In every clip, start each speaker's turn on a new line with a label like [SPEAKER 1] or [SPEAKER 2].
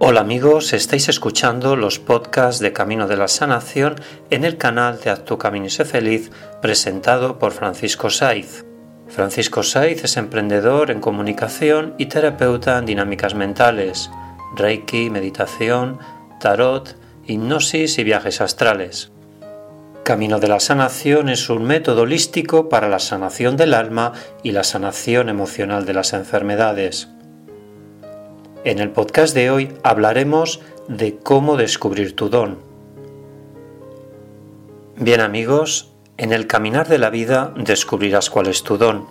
[SPEAKER 1] Hola amigos, estáis escuchando los podcasts de Camino de la Sanación en el canal de Haz tu Camino y sé feliz presentado por Francisco Saiz. Francisco Saiz es emprendedor en comunicación y terapeuta en dinámicas mentales, reiki, meditación, tarot, hipnosis y viajes astrales. Camino de la Sanación es un método holístico para la sanación del alma y la sanación emocional de las enfermedades. En el podcast de hoy hablaremos de cómo descubrir tu don. Bien amigos, en el caminar de la vida descubrirás cuál es tu don.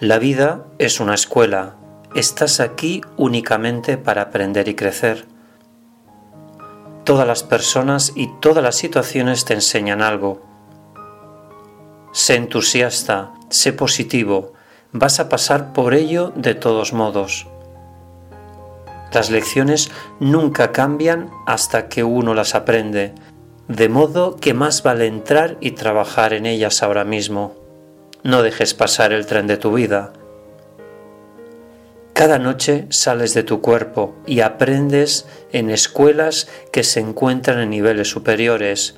[SPEAKER 1] La vida es una escuela. Estás aquí únicamente para aprender y crecer. Todas las personas y todas las situaciones te enseñan algo. Sé entusiasta, sé positivo, vas a pasar por ello de todos modos. Las lecciones nunca cambian hasta que uno las aprende, de modo que más vale entrar y trabajar en ellas ahora mismo. No dejes pasar el tren de tu vida. Cada noche sales de tu cuerpo y aprendes en escuelas que se encuentran en niveles superiores.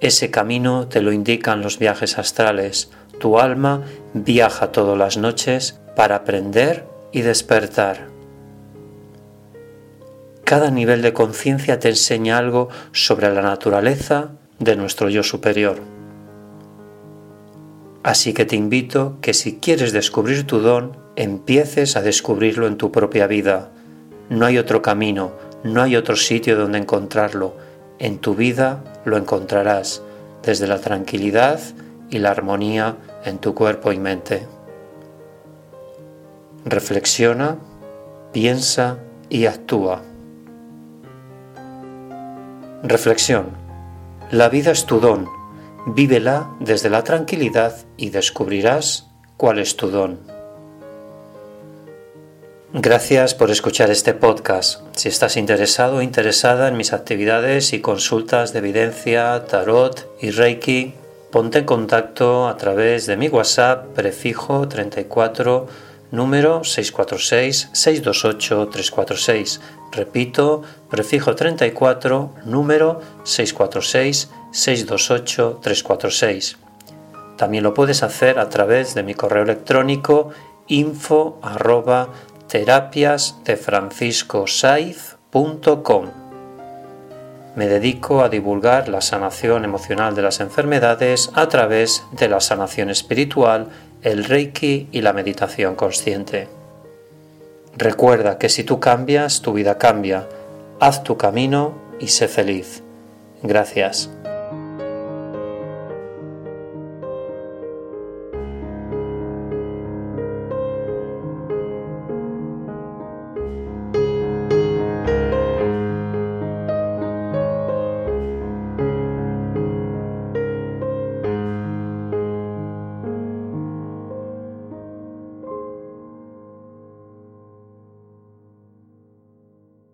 [SPEAKER 1] Ese camino te lo indican los viajes astrales. Tu alma viaja todas las noches para aprender y despertar. Cada nivel de conciencia te enseña algo sobre la naturaleza de nuestro yo superior. Así que te invito que si quieres descubrir tu don, empieces a descubrirlo en tu propia vida. No hay otro camino, no hay otro sitio donde encontrarlo. En tu vida lo encontrarás desde la tranquilidad y la armonía en tu cuerpo y mente. Reflexiona, piensa y actúa. Reflexión. La vida es tu don. Vívela desde la tranquilidad y descubrirás cuál es tu don. Gracias por escuchar este podcast. Si estás interesado o interesada en mis actividades y consultas de evidencia, tarot y reiki, ponte en contacto a través de mi WhatsApp prefijo 34 número 646-628-346. Repito, prefijo 34, número 646-628-346. También lo puedes hacer a través de mi correo electrónico info arroba Me dedico a divulgar la sanación emocional de las enfermedades a través de la sanación espiritual el reiki y la meditación consciente. Recuerda que si tú cambias, tu vida cambia. Haz tu camino y sé feliz. Gracias.